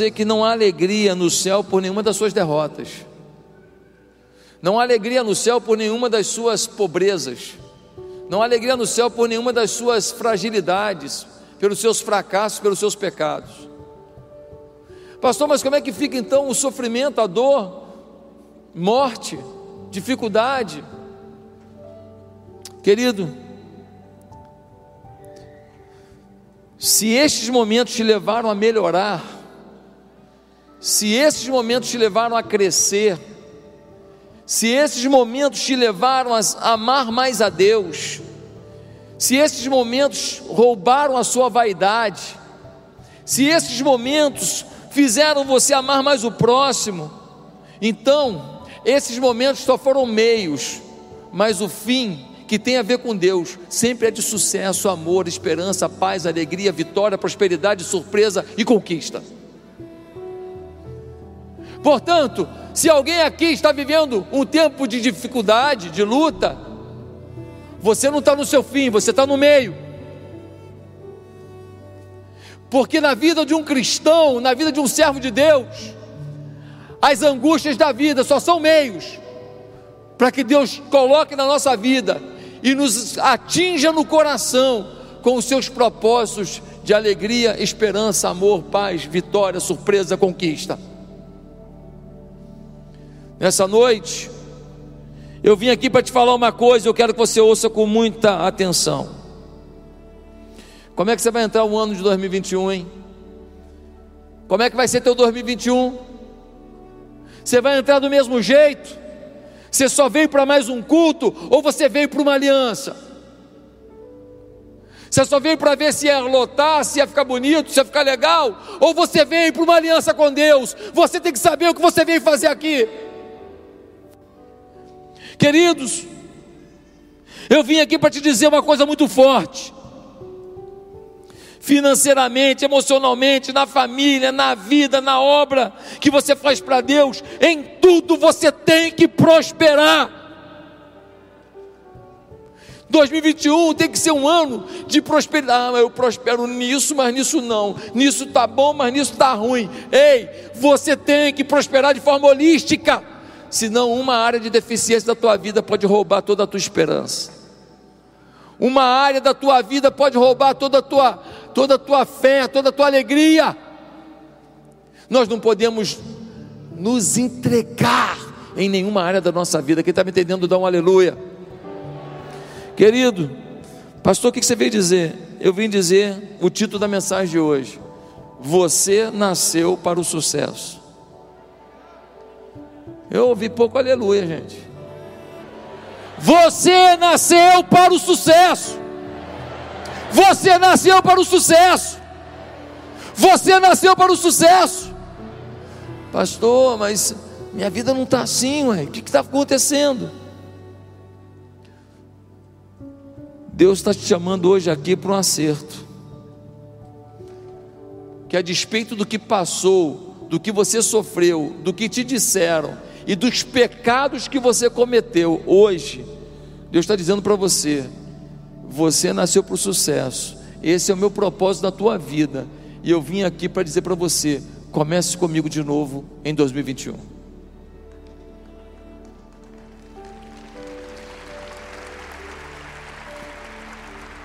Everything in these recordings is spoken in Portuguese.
dizer que não há alegria no céu por nenhuma das suas derrotas. Não há alegria no céu por nenhuma das suas pobrezas. Não há alegria no céu por nenhuma das suas fragilidades, pelos seus fracassos, pelos seus pecados. Pastor, mas como é que fica então o sofrimento, a dor, morte, dificuldade? Querido, se estes momentos te levaram a melhorar, se esses momentos te levaram a crescer, se esses momentos te levaram a amar mais a Deus, se esses momentos roubaram a sua vaidade, se esses momentos fizeram você amar mais o próximo, então esses momentos só foram meios, mas o fim que tem a ver com Deus sempre é de sucesso, amor, esperança, paz, alegria, vitória, prosperidade, surpresa e conquista. Portanto, se alguém aqui está vivendo um tempo de dificuldade, de luta, você não está no seu fim, você está no meio. Porque na vida de um cristão, na vida de um servo de Deus, as angústias da vida só são meios para que Deus coloque na nossa vida e nos atinja no coração com os seus propósitos de alegria, esperança, amor, paz, vitória, surpresa, conquista. Nessa noite, eu vim aqui para te falar uma coisa, eu quero que você ouça com muita atenção. Como é que você vai entrar o ano de 2021, hein? Como é que vai ser teu 2021? Você vai entrar do mesmo jeito? Você só veio para mais um culto ou você veio para uma aliança? Você só veio para ver se ia lotar, se ia ficar bonito, se ia ficar legal, ou você veio para uma aliança com Deus? Você tem que saber o que você veio fazer aqui. Queridos, eu vim aqui para te dizer uma coisa muito forte financeiramente, emocionalmente, na família, na vida, na obra que você faz para Deus, em tudo você tem que prosperar. 2021 tem que ser um ano de prosperidade. Ah, eu prospero nisso, mas nisso não. Nisso tá bom, mas nisso tá ruim. Ei, você tem que prosperar de forma holística. Senão uma área de deficiência da tua vida pode roubar toda a tua esperança. Uma área da tua vida pode roubar toda a tua toda a tua fé, toda a tua alegria. Nós não podemos nos entregar em nenhuma área da nossa vida. Quem está me entendendo, dá um aleluia. Querido, pastor, o que você veio dizer? Eu vim dizer o título da mensagem de hoje: Você nasceu para o sucesso. Eu ouvi pouco aleluia, gente. Você nasceu para o sucesso. Você nasceu para o sucesso. Você nasceu para o sucesso. Pastor, mas minha vida não está assim, ué. O que está acontecendo? Deus está te chamando hoje aqui para um acerto. Que a despeito do que passou, do que você sofreu, do que te disseram e dos pecados que você cometeu hoje, Deus está dizendo para você: você nasceu para o sucesso. Esse é o meu propósito na tua vida. E eu vim aqui para dizer para você: comece comigo de novo em 2021.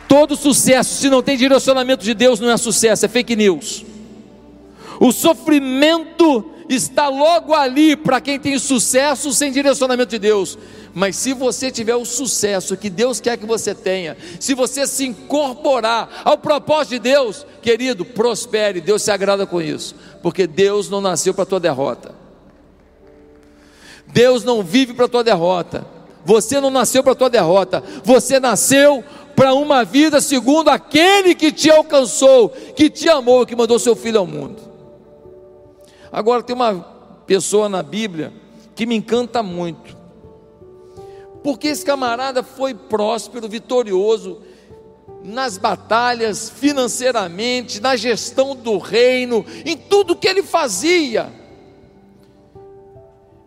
Todo sucesso, se não tem direcionamento de Deus, não é sucesso, é fake news. O sofrimento está logo ali para quem tem sucesso sem direcionamento de Deus. Mas se você tiver o sucesso que Deus quer que você tenha, se você se incorporar ao propósito de Deus, querido, prospere, Deus se agrada com isso, porque Deus não nasceu para tua derrota. Deus não vive para tua derrota. Você não nasceu para tua derrota. Você nasceu para uma vida segundo aquele que te alcançou, que te amou, que mandou seu filho ao mundo. Agora tem uma pessoa na Bíblia que me encanta muito porque esse camarada foi próspero, vitorioso nas batalhas, financeiramente, na gestão do reino, em tudo que ele fazia.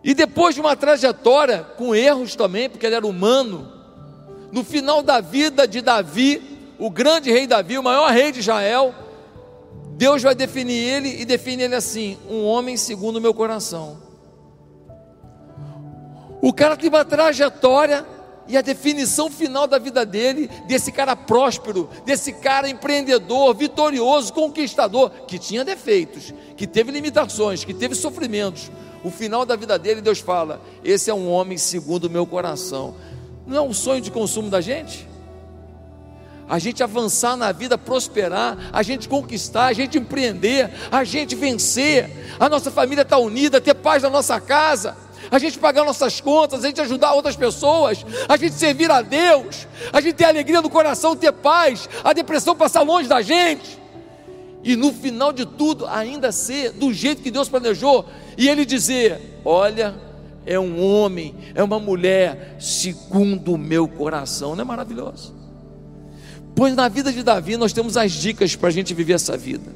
E depois de uma trajetória com erros também, porque ele era humano, no final da vida de Davi, o grande rei Davi, o maior rei de Israel, Deus vai definir ele e define ele assim: um homem segundo o meu coração. O cara tem uma trajetória e a definição final da vida dele, desse cara próspero, desse cara empreendedor, vitorioso, conquistador, que tinha defeitos, que teve limitações, que teve sofrimentos. O final da vida dele, Deus fala: esse é um homem segundo o meu coração. Não é um sonho de consumo da gente? A gente avançar na vida, prosperar, a gente conquistar, a gente empreender, a gente vencer, a nossa família estar tá unida, ter paz na nossa casa a gente pagar nossas contas, a gente ajudar outras pessoas, a gente servir a Deus, a gente ter alegria no coração, ter paz, a depressão passar longe da gente. E no final de tudo, ainda ser do jeito que Deus planejou, e Ele dizer: Olha, é um homem, é uma mulher, segundo o meu coração, não é maravilhoso? Pois na vida de Davi nós temos as dicas para a gente viver essa vida.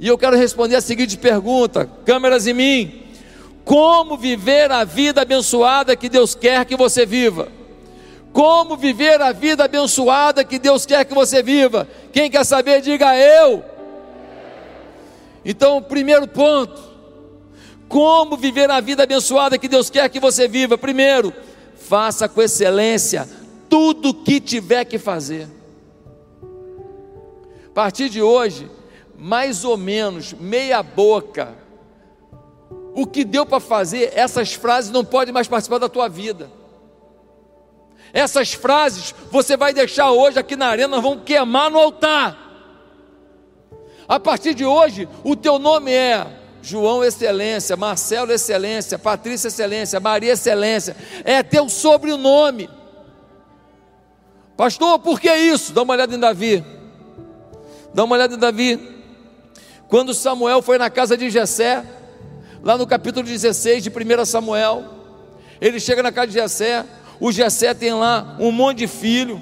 E eu quero responder a seguinte pergunta: câmeras em mim. Como viver a vida abençoada que Deus quer que você viva? Como viver a vida abençoada que Deus quer que você viva? Quem quer saber, diga eu. Então, primeiro ponto: como viver a vida abençoada que Deus quer que você viva? Primeiro, faça com excelência tudo o que tiver que fazer. A partir de hoje, mais ou menos meia boca o que deu para fazer, essas frases não podem mais participar da tua vida. Essas frases você vai deixar hoje aqui na arena, vamos queimar no altar. A partir de hoje, o teu nome é João Excelência, Marcelo Excelência, Patrícia Excelência, Maria Excelência, é teu sobrenome. Pastor, por que isso? Dá uma olhada em Davi. Dá uma olhada em Davi. Quando Samuel foi na casa de Jessé, lá no capítulo 16 de 1 Samuel. Ele chega na casa de Jessé, o Jessé tem lá um monte de filho,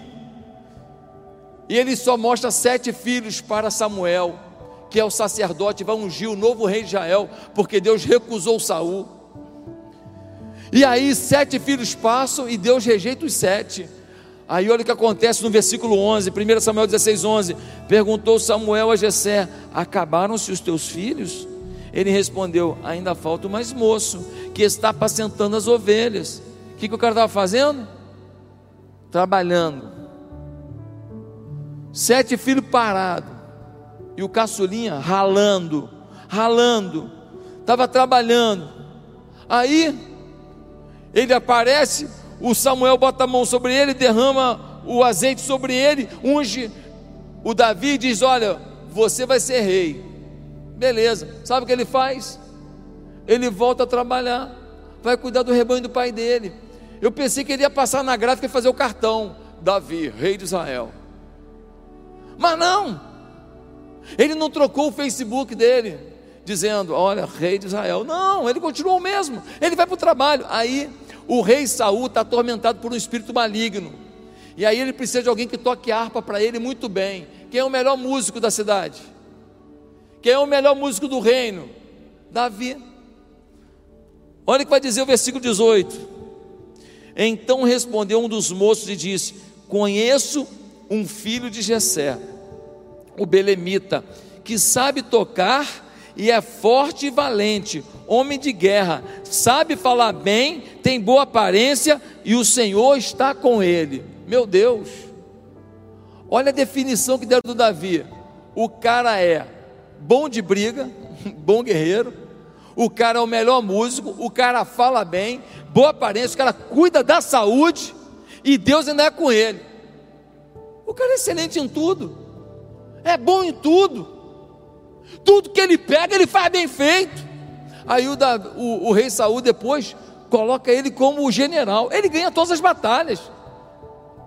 e ele só mostra sete filhos para Samuel, que é o sacerdote, vai ungir o novo rei de Israel, porque Deus recusou Saul. E aí sete filhos passam e Deus rejeita os sete. Aí olha o que acontece no versículo 11, 1 Samuel 16, 11. Perguntou Samuel a Jessé: Acabaram-se os teus filhos? Ele respondeu: Ainda falta o mais moço, que está apacentando as ovelhas. O que, que o cara estava fazendo? Trabalhando. Sete filhos parados. E o caçulinha ralando, ralando. Estava trabalhando. Aí, ele aparece, o Samuel bota a mão sobre ele, derrama o azeite sobre ele, unge o Davi e diz: Olha, você vai ser rei. Beleza, sabe o que ele faz? Ele volta a trabalhar, vai cuidar do rebanho do pai dele. Eu pensei que ele ia passar na gráfica e fazer o cartão: Davi, rei de Israel. Mas não, ele não trocou o Facebook dele, dizendo: Olha, rei de Israel. Não, ele continuou o mesmo. Ele vai para o trabalho. Aí o rei Saul está atormentado por um espírito maligno. E aí ele precisa de alguém que toque harpa para ele muito bem. Quem é o melhor músico da cidade? Quem é o melhor músico do reino? Davi. Olha o que vai dizer o versículo 18. Então respondeu um dos moços e disse: Conheço um filho de Jessé, o belemita, que sabe tocar e é forte e valente, homem de guerra, sabe falar bem, tem boa aparência e o Senhor está com ele. Meu Deus, olha a definição que deram do Davi: o cara é bom de briga, bom guerreiro, o cara é o melhor músico, o cara fala bem, boa aparência, o cara cuida da saúde e Deus ainda é com ele. O cara é excelente em tudo, é bom em tudo, tudo que ele pega, ele faz bem feito. Aí o, da, o, o rei Saul depois coloca ele como general, ele ganha todas as batalhas.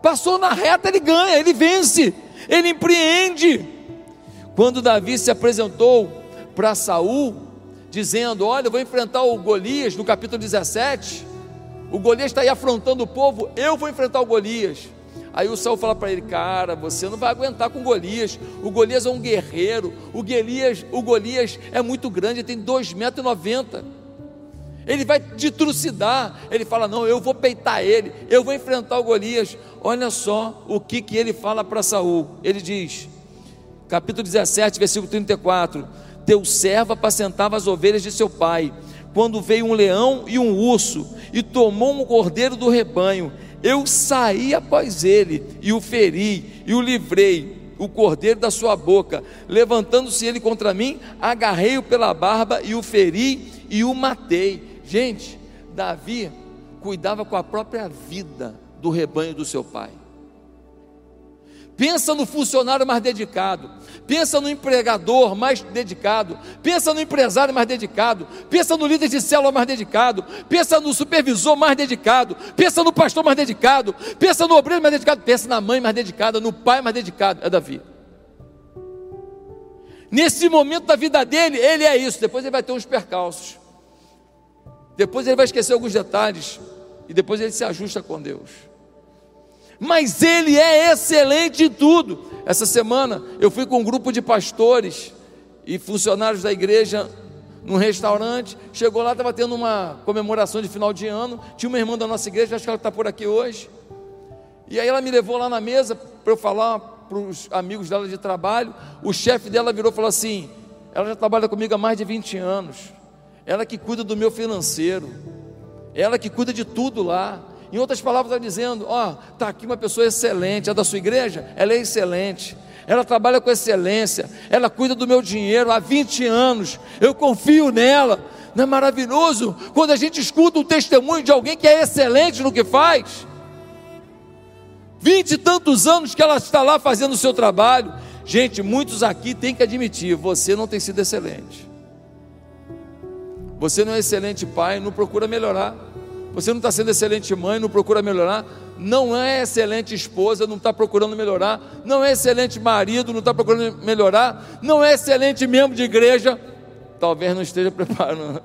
Passou na reta, ele ganha, ele vence, ele empreende. Quando Davi se apresentou para Saul, dizendo: Olha, eu vou enfrentar o Golias, no capítulo 17. O Golias está aí afrontando o povo, eu vou enfrentar o Golias. Aí o Saul fala para ele: Cara, você não vai aguentar com Golias. O Golias é um guerreiro. O Golias, o Golias é muito grande, tem 2,90 metros. Ele vai te trucidar. Ele fala: Não, eu vou peitar ele, eu vou enfrentar o Golias. Olha só o que, que ele fala para Saul. Ele diz: capítulo 17, versículo 34. Teu servo apacentava as ovelhas de seu pai, quando veio um leão e um urso, e tomou um cordeiro do rebanho. Eu saí após ele, e o feri, e o livrei, o cordeiro da sua boca. Levantando-se ele contra mim, agarrei-o pela barba, e o feri, e o matei. Gente, Davi cuidava com a própria vida do rebanho do seu pai. Pensa no funcionário mais dedicado, pensa no empregador mais dedicado, pensa no empresário mais dedicado, pensa no líder de célula mais dedicado, pensa no supervisor mais dedicado, pensa no pastor mais dedicado, pensa no obreiro mais dedicado, pensa na mãe mais dedicada, no pai mais dedicado, é Davi. Nesse momento da vida dele, ele é isso, depois ele vai ter uns percalços. Depois ele vai esquecer alguns detalhes. E depois ele se ajusta com Deus mas ele é excelente em tudo. Essa semana eu fui com um grupo de pastores e funcionários da igreja num restaurante. Chegou lá, estava tendo uma comemoração de final de ano. Tinha uma irmã da nossa igreja, acho que ela está por aqui hoje. E aí ela me levou lá na mesa para eu falar para os amigos dela de trabalho. O chefe dela virou e falou assim: ela já trabalha comigo há mais de 20 anos. Ela que cuida do meu financeiro. Ela que cuida de tudo lá. Em outras palavras, está dizendo: ó, está aqui uma pessoa excelente, a da sua igreja, ela é excelente, ela trabalha com excelência, ela cuida do meu dinheiro há 20 anos, eu confio nela. Não é maravilhoso quando a gente escuta o testemunho de alguém que é excelente no que faz? Vinte e tantos anos que ela está lá fazendo o seu trabalho. Gente, muitos aqui têm que admitir: você não tem sido excelente. Você não é excelente pai, não procura melhorar. Você não está sendo excelente mãe, não procura melhorar. Não é excelente esposa, não está procurando melhorar. Não é excelente marido, não está procurando melhorar. Não é excelente membro de igreja, talvez não esteja preparando,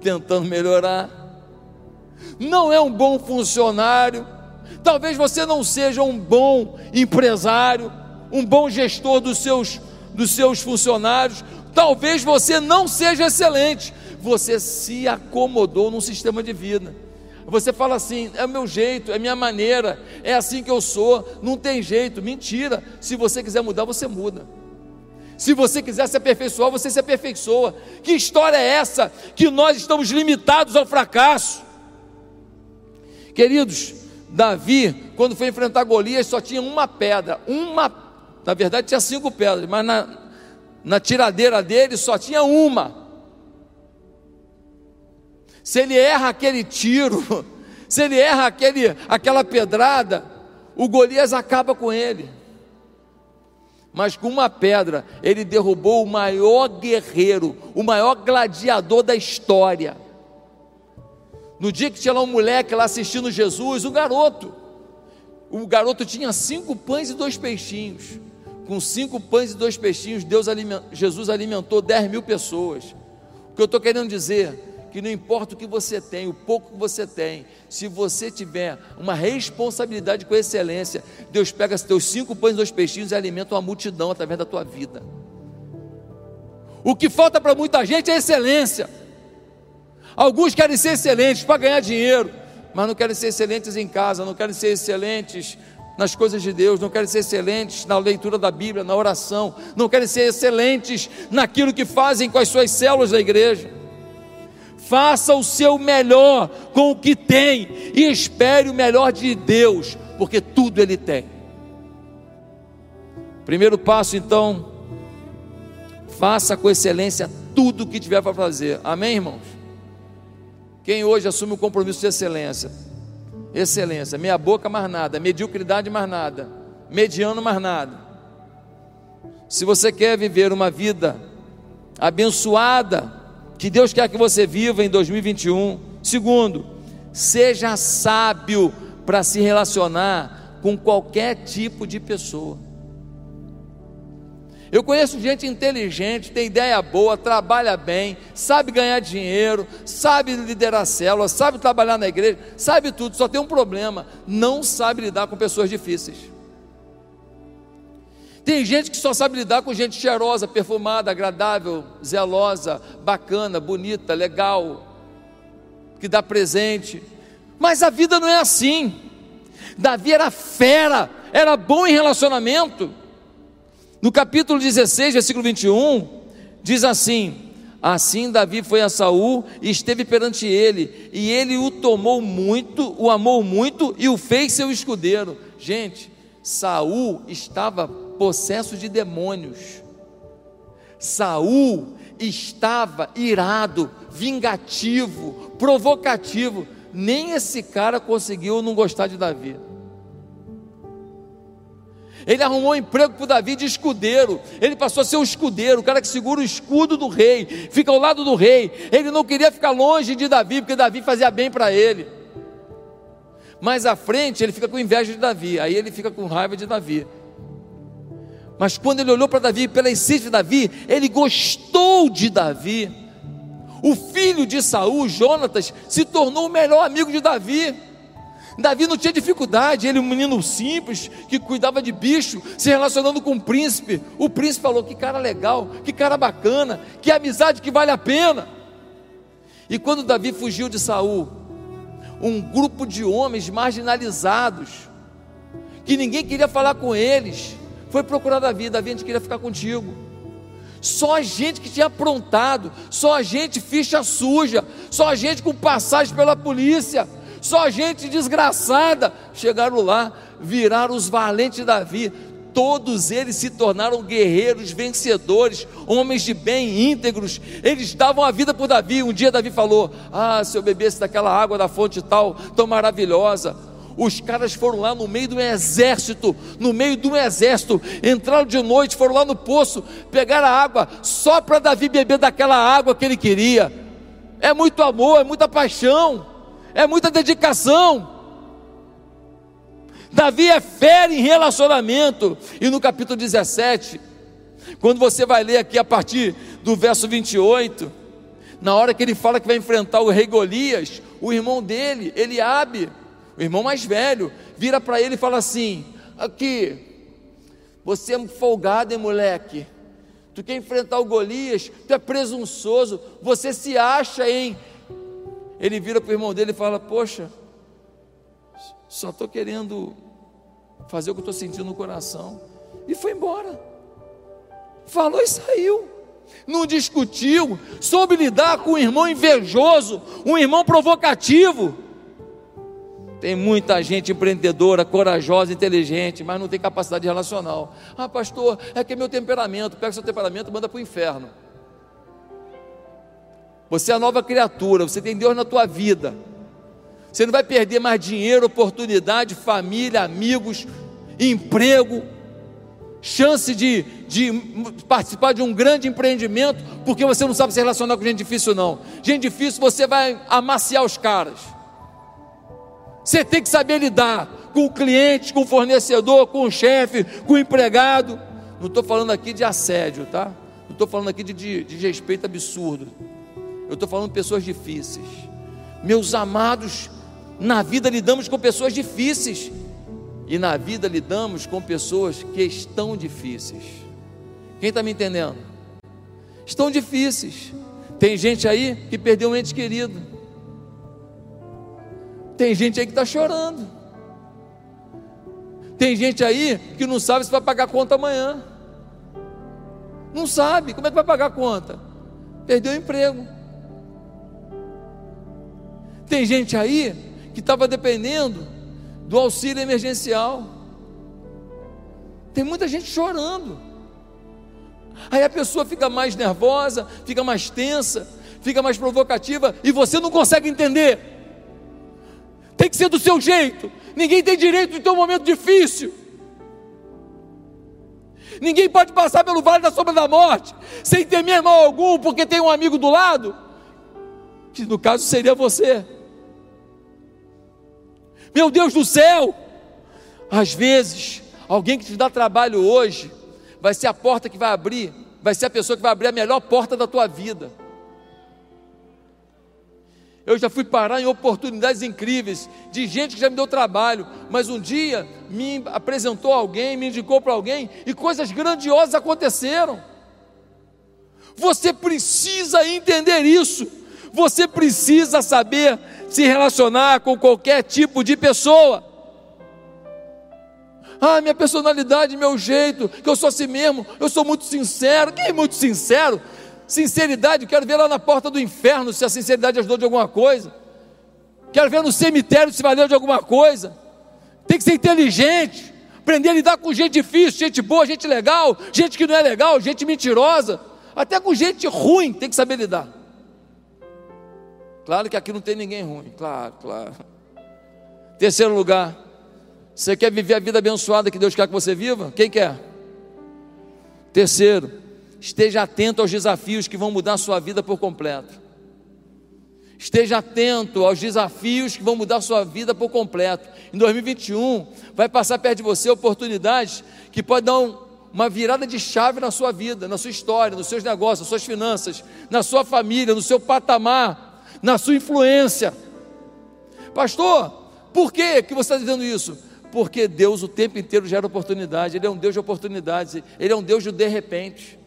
tentando melhorar. Não é um bom funcionário. Talvez você não seja um bom empresário, um bom gestor dos seus, dos seus funcionários. Talvez você não seja excelente, você se acomodou num sistema de vida. Você fala assim: é o meu jeito, é minha maneira, é assim que eu sou, não tem jeito. Mentira. Se você quiser mudar, você muda. Se você quiser se aperfeiçoar, você se aperfeiçoa. Que história é essa que nós estamos limitados ao fracasso? Queridos, Davi, quando foi enfrentar Golias, só tinha uma pedra, uma, na verdade tinha cinco pedras, mas na, na tiradeira dele só tinha uma. Se ele erra aquele tiro, se ele erra aquele, aquela pedrada, o Golias acaba com ele. Mas com uma pedra, ele derrubou o maior guerreiro, o maior gladiador da história. No dia que tinha lá um moleque lá assistindo Jesus, um garoto. O garoto tinha cinco pães e dois peixinhos. Com cinco pães e dois peixinhos, Deus Jesus alimentou dez mil pessoas. O que eu estou querendo dizer que não importa o que você tem, o pouco que você tem, se você tiver uma responsabilidade com excelência, Deus pega os teus cinco pães e dois peixinhos e alimenta uma multidão através da tua vida. O que falta para muita gente é excelência. Alguns querem ser excelentes para ganhar dinheiro, mas não querem ser excelentes em casa, não querem ser excelentes nas coisas de Deus, não querem ser excelentes na leitura da Bíblia, na oração, não querem ser excelentes naquilo que fazem com as suas células da igreja faça o seu melhor com o que tem e espere o melhor de Deus, porque tudo Ele tem. Primeiro passo, então, faça com excelência tudo o que tiver para fazer. Amém, irmãos? Quem hoje assume o compromisso de excelência? Excelência, meia boca mais nada, mediocridade mais nada, mediano mais nada. Se você quer viver uma vida abençoada, que Deus quer que você viva em 2021. Segundo, seja sábio para se relacionar com qualquer tipo de pessoa. Eu conheço gente inteligente, tem ideia boa, trabalha bem, sabe ganhar dinheiro, sabe liderar células, sabe trabalhar na igreja, sabe tudo, só tem um problema: não sabe lidar com pessoas difíceis. Tem gente que só sabe lidar com gente cheirosa, perfumada, agradável, zelosa, bacana, bonita, legal, que dá presente. Mas a vida não é assim. Davi era fera, era bom em relacionamento. No capítulo 16, versículo 21, diz assim: Assim Davi foi a Saul e esteve perante ele, e ele o tomou muito, o amou muito e o fez seu escudeiro. Gente, Saul estava possesso de demônios. Saul estava irado, vingativo, provocativo. Nem esse cara conseguiu não gostar de Davi. Ele arrumou um emprego para Davi de escudeiro. Ele passou a ser o escudeiro, o cara que segura o escudo do rei, fica ao lado do rei. Ele não queria ficar longe de Davi, porque Davi fazia bem para ele. Mais à frente, ele fica com inveja de Davi, aí ele fica com raiva de Davi. Mas quando ele olhou para Davi, pela essência de Davi, ele gostou de Davi. O filho de Saul, Jonatas, se tornou o melhor amigo de Davi. Davi não tinha dificuldade, ele, um menino simples, que cuidava de bicho, se relacionando com o príncipe. O príncipe falou: que cara legal, que cara bacana, que amizade que vale a pena. E quando Davi fugiu de Saul, um grupo de homens marginalizados, que ninguém queria falar com eles, foi procurar Davi. Davi, a gente queria ficar contigo. Só a gente que tinha aprontado, só a gente ficha suja, só a gente com passagem pela polícia. Só gente desgraçada chegaram lá, viraram os valentes de Davi. Todos eles se tornaram guerreiros, vencedores, homens de bem, íntegros. Eles davam a vida por Davi. Um dia Davi falou: Ah, se eu bebesse daquela água da fonte tal, tão maravilhosa. Os caras foram lá no meio do exército, no meio um exército, entraram de noite, foram lá no poço, pegaram a água, só para Davi beber daquela água que ele queria. É muito amor, é muita paixão é muita dedicação. Davi é fera em relacionamento, e no capítulo 17, quando você vai ler aqui a partir do verso 28, na hora que ele fala que vai enfrentar o rei Golias, o irmão dele, Eliabe, o irmão mais velho, vira para ele e fala assim: Aqui, você é folgado, hein, moleque? Tu quer enfrentar o Golias, tu é presunçoso, você se acha em ele vira para o irmão dele e fala: Poxa, só estou querendo fazer o que estou sentindo no coração. E foi embora. Falou e saiu. Não discutiu, soube lidar com um irmão invejoso, um irmão provocativo. Tem muita gente empreendedora, corajosa, inteligente, mas não tem capacidade relacional. Ah, pastor, é que é meu temperamento. Pega seu temperamento e manda para o inferno. Você é a nova criatura, você tem Deus na tua vida. Você não vai perder mais dinheiro, oportunidade, família, amigos, emprego, chance de, de participar de um grande empreendimento, porque você não sabe se relacionar com gente difícil, não. Gente difícil, você vai amaciar os caras. Você tem que saber lidar com o cliente, com o fornecedor, com o chefe, com o empregado. Não estou falando aqui de assédio, tá? Não estou falando aqui de, de, de respeito absurdo. Eu estou falando de pessoas difíceis. Meus amados, na vida lidamos com pessoas difíceis. E na vida lidamos com pessoas que estão difíceis. Quem está me entendendo? Estão difíceis. Tem gente aí que perdeu um ente querido. Tem gente aí que está chorando. Tem gente aí que não sabe se vai pagar a conta amanhã. Não sabe. Como é que vai pagar a conta? Perdeu o emprego. Tem gente aí que estava dependendo do auxílio emergencial. Tem muita gente chorando. Aí a pessoa fica mais nervosa, fica mais tensa, fica mais provocativa e você não consegue entender. Tem que ser do seu jeito. Ninguém tem direito de ter um momento difícil. Ninguém pode passar pelo vale da sombra da morte sem temer mal algum, porque tem um amigo do lado, que no caso seria você. Meu Deus do céu! Às vezes, alguém que te dá trabalho hoje, vai ser a porta que vai abrir, vai ser a pessoa que vai abrir a melhor porta da tua vida. Eu já fui parar em oportunidades incríveis, de gente que já me deu trabalho, mas um dia me apresentou alguém, me indicou para alguém, e coisas grandiosas aconteceram. Você precisa entender isso, você precisa saber se relacionar com qualquer tipo de pessoa. Ah, minha personalidade, meu jeito, que eu sou assim mesmo, eu sou muito sincero. Quem é muito sincero? Sinceridade, quero ver lá na porta do inferno se a sinceridade ajudou de alguma coisa. Quero ver no cemitério se valeu de alguma coisa. Tem que ser inteligente, aprender a lidar com gente difícil, gente boa, gente legal, gente que não é legal, gente mentirosa, até com gente ruim, tem que saber lidar. Claro que aqui não tem ninguém ruim, claro, claro. Terceiro lugar, você quer viver a vida abençoada que Deus quer que você viva? Quem quer? Terceiro, esteja atento aos desafios que vão mudar a sua vida por completo. Esteja atento aos desafios que vão mudar a sua vida por completo. Em 2021, vai passar perto de você oportunidades que podem dar um, uma virada de chave na sua vida, na sua história, nos seus negócios, nas suas finanças, na sua família, no seu patamar, na sua influência. Pastor, por que, que você está dizendo isso? Porque Deus o tempo inteiro gera oportunidade, Ele é um Deus de oportunidades, Ele é um Deus de de repente.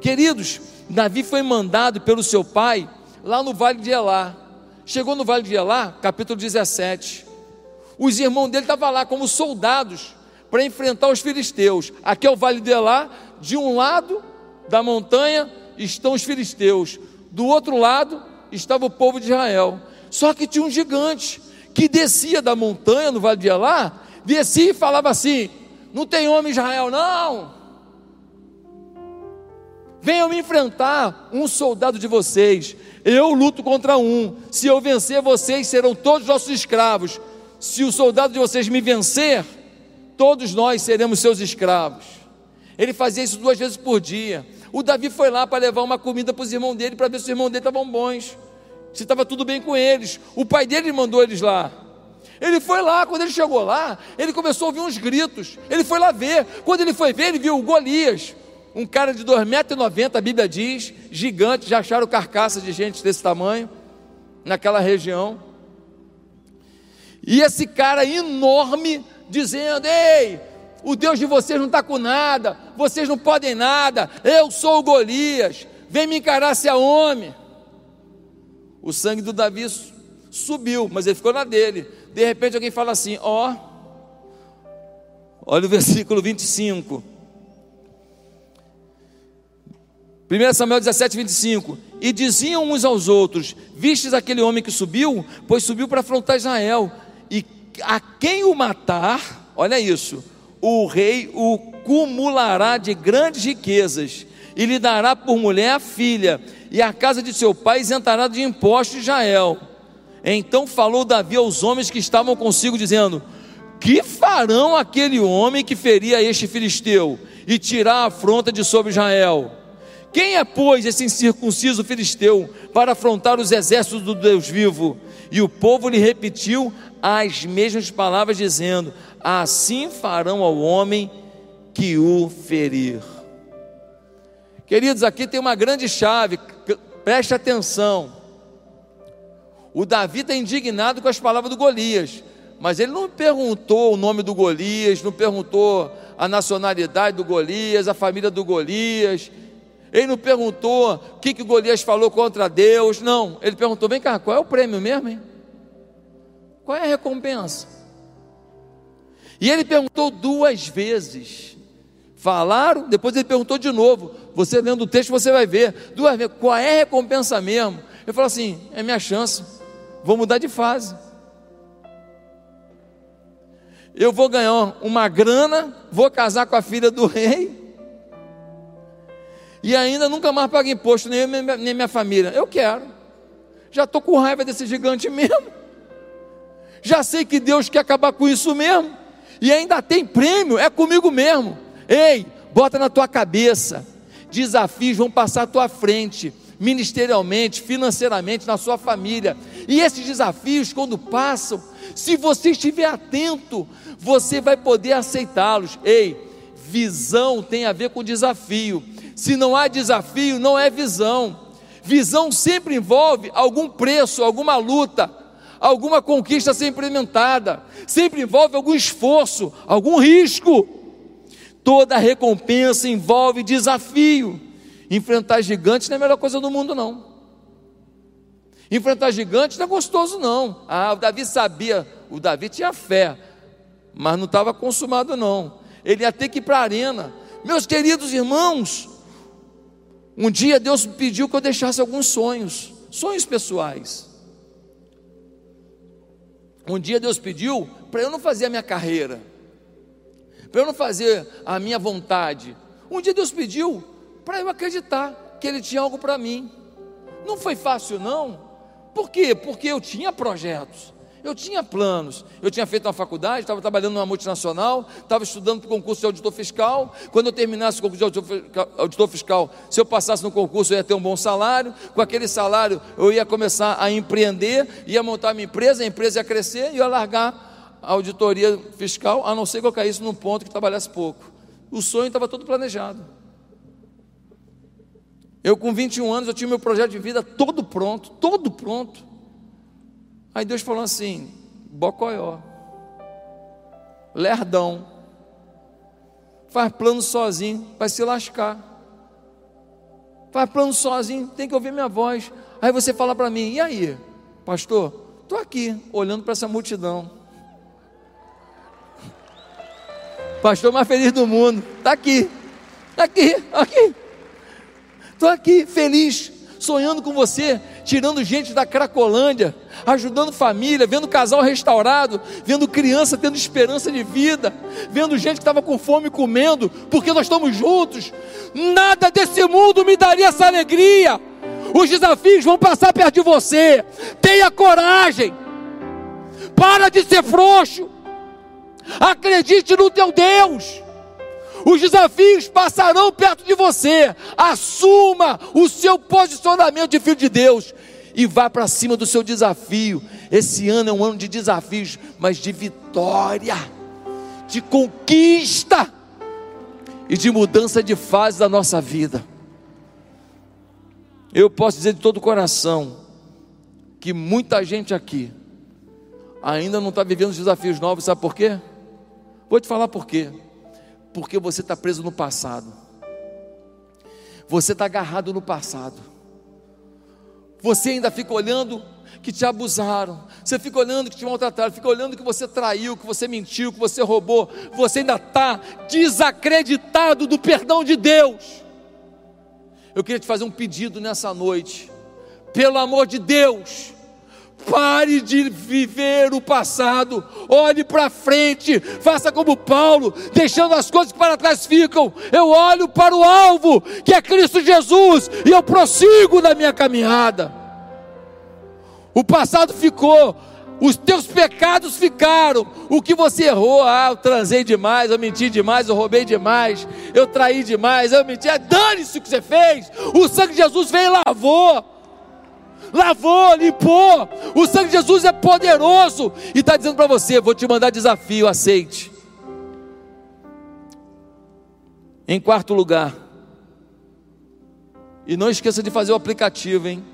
Queridos, Davi foi mandado pelo seu pai lá no vale de Elá. Chegou no vale de Elá, capítulo 17. Os irmãos dele estavam lá como soldados para enfrentar os filisteus. Aqui é o vale de Elá, de um lado da montanha estão os filisteus, do outro lado estava o povo de Israel. Só que tinha um gigante que descia da montanha no vale de Elá, descia e falava assim: Não tem homem Israel, não. Venham me enfrentar um soldado de vocês. Eu luto contra um. Se eu vencer vocês, serão todos nossos escravos. Se o soldado de vocês me vencer, todos nós seremos seus escravos. Ele fazia isso duas vezes por dia. O Davi foi lá para levar uma comida para os irmãos dele, para ver se os irmãos dele estavam bons se estava tudo bem com eles. O pai dele mandou eles lá. Ele foi lá, quando ele chegou lá, ele começou a ouvir uns gritos. Ele foi lá ver. Quando ele foi ver, ele viu o Golias, um cara de 2,90m, a Bíblia diz, gigante, já acharam carcaça de gente desse tamanho, naquela região. E esse cara enorme, dizendo: Ei, o Deus de vocês não está com nada, vocês não podem nada, eu sou o Golias, vem me encarar se é homem. O sangue do Davi subiu, mas ele ficou na dele. De repente alguém fala assim: Ó, olha o versículo 25. 1 Samuel 17, 25. E diziam uns aos outros: Vistes aquele homem que subiu? Pois subiu para afrontar Israel. E a quem o matar, olha isso, o rei o cumulará de grandes riquezas e lhe dará por mulher a filha, e a casa de seu pai isentará de impostos Israel. Então falou Davi aos homens que estavam consigo, dizendo: Que farão aquele homem que feria este filisteu e tirar a afronta de sobre Israel? Quem é, pois, esse incircunciso filisteu para afrontar os exércitos do Deus vivo? E o povo lhe repetiu as mesmas palavras, dizendo: Assim farão ao homem que o ferir. Queridos, aqui tem uma grande chave, preste atenção. O Davi está indignado com as palavras do Golias, mas ele não perguntou o nome do Golias, não perguntou a nacionalidade do Golias, a família do Golias, ele não perguntou o que, que Golias falou contra Deus, não, ele perguntou: vem cá, qual é o prêmio mesmo, hein? Qual é a recompensa? E ele perguntou duas vezes. Falaram, depois ele perguntou de novo. Você lendo o texto, você vai ver. Duas vezes, qual é a recompensa mesmo? Eu falo assim: é minha chance. Vou mudar de fase. Eu vou ganhar uma grana, vou casar com a filha do rei. E ainda nunca mais pago imposto, nem eu, nem minha família. Eu quero. Já estou com raiva desse gigante mesmo. Já sei que Deus quer acabar com isso mesmo. E ainda tem prêmio, é comigo mesmo. Ei, bota na tua cabeça. Desafios vão passar à tua frente, ministerialmente, financeiramente, na sua família. E esses desafios, quando passam, se você estiver atento, você vai poder aceitá-los. Ei, visão tem a ver com desafio. Se não há desafio, não é visão. Visão sempre envolve algum preço, alguma luta, alguma conquista a ser implementada, sempre envolve algum esforço, algum risco. Toda recompensa envolve desafio. Enfrentar gigantes não é a melhor coisa do mundo, não. Enfrentar gigantes não é gostoso, não. Ah, o Davi sabia, o Davi tinha fé, mas não estava consumado, não. Ele ia ter que ir para a arena. Meus queridos irmãos, um dia Deus pediu que eu deixasse alguns sonhos, sonhos pessoais. Um dia Deus pediu para eu não fazer a minha carreira, para eu não fazer a minha vontade. Um dia Deus pediu para eu acreditar que Ele tinha algo para mim. Não foi fácil, não. Por quê? Porque eu tinha projetos. Eu tinha planos, eu tinha feito uma faculdade, estava trabalhando numa multinacional, estava estudando para o concurso de auditor fiscal. Quando eu terminasse o concurso de auditor fiscal, se eu passasse no concurso, eu ia ter um bom salário. Com aquele salário, eu ia começar a empreender, ia montar minha empresa, a empresa ia crescer e ia largar a auditoria fiscal, a não ser que eu caísse num ponto que trabalhasse pouco. O sonho estava todo planejado. Eu, com 21 anos, eu tinha meu projeto de vida todo pronto, todo pronto. Aí Deus falou assim: Bocoió, lerdão, faz plano sozinho, vai se lascar. Faz plano sozinho, tem que ouvir minha voz. Aí você fala para mim: e aí, pastor? Estou aqui, olhando para essa multidão. Pastor mais feliz do mundo, está aqui, está aqui, aqui. Estou aqui, feliz, sonhando com você, tirando gente da Cracolândia, ajudando família, vendo casal restaurado, vendo criança tendo esperança de vida, vendo gente que estava com fome comendo, porque nós estamos juntos. Nada desse mundo me daria essa alegria. Os desafios vão passar perto de você. Tenha coragem. Para de ser frouxo. Acredite no teu Deus. Os desafios passarão perto de você. Assuma o seu posicionamento de filho de Deus e vá para cima do seu desafio. Esse ano é um ano de desafios, mas de vitória, de conquista e de mudança de fase da nossa vida. Eu posso dizer de todo o coração que muita gente aqui ainda não está vivendo os desafios novos, sabe por quê? Vou te falar por quê porque você está preso no passado. Você está agarrado no passado. Você ainda fica olhando que te abusaram. Você fica olhando que te maltrataram. Fica olhando que você traiu, que você mentiu, que você roubou. Você ainda está desacreditado do perdão de Deus. Eu queria te fazer um pedido nessa noite. Pelo amor de Deus Pare de viver o passado, olhe para frente, faça como Paulo, deixando as coisas que para trás ficam. Eu olho para o alvo, que é Cristo Jesus, e eu prossigo na minha caminhada. O passado ficou, os teus pecados ficaram. O que você errou, ah, eu transei demais, eu menti demais, eu roubei demais, eu traí demais, eu menti. É, dane-se o que você fez. O sangue de Jesus veio e lavou lavou, limpou. O sangue de Jesus é poderoso e está dizendo para você: vou te mandar desafio, aceite. Em quarto lugar, e não esqueça de fazer o aplicativo, hein?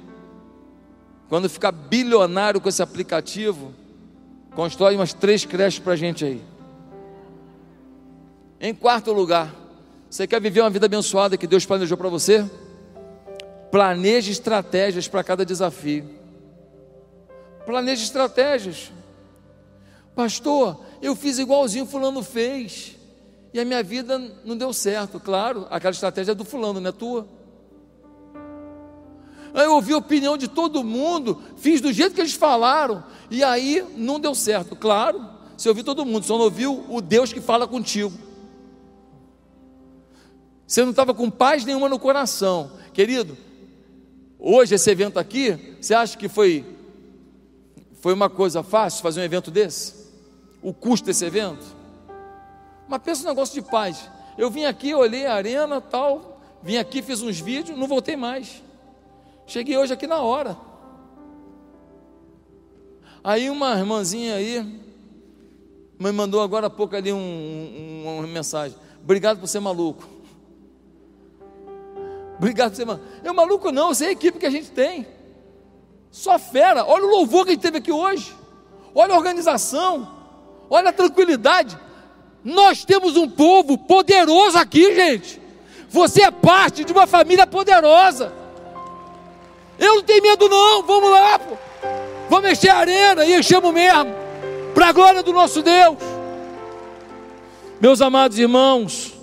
Quando ficar bilionário com esse aplicativo, constrói umas três creches para a gente aí. Em quarto lugar, você quer viver uma vida abençoada que Deus planejou para você? Planeje estratégias para cada desafio. Planeje estratégias. Pastor, eu fiz igualzinho fulano fez. E a minha vida não deu certo. Claro, aquela estratégia é do fulano, não é tua. Eu ouvi a opinião de todo mundo, fiz do jeito que eles falaram, e aí não deu certo. Claro, você ouviu todo mundo, só não ouviu o Deus que fala contigo. Você não estava com paz nenhuma no coração, querido. Hoje, esse evento aqui, você acha que foi, foi uma coisa fácil fazer um evento desse? O custo desse evento? Mas pensa no negócio de paz. Eu vim aqui, olhei a arena, tal, vim aqui, fiz uns vídeos, não voltei mais. Cheguei hoje aqui na hora. Aí uma irmãzinha aí me mandou agora há pouco ali um, um, uma mensagem. Obrigado por ser maluco. Obrigado, você, mano. Eu maluco não, eu sei a equipe que a gente tem. Só fera. Olha o louvor que a gente teve aqui hoje. Olha a organização. Olha a tranquilidade. Nós temos um povo poderoso aqui, gente. Você é parte de uma família poderosa. Eu não tenho medo, não. Vamos lá, pô. Vamos mexer a arena e enchemos mesmo. Para a glória do nosso Deus. Meus amados irmãos,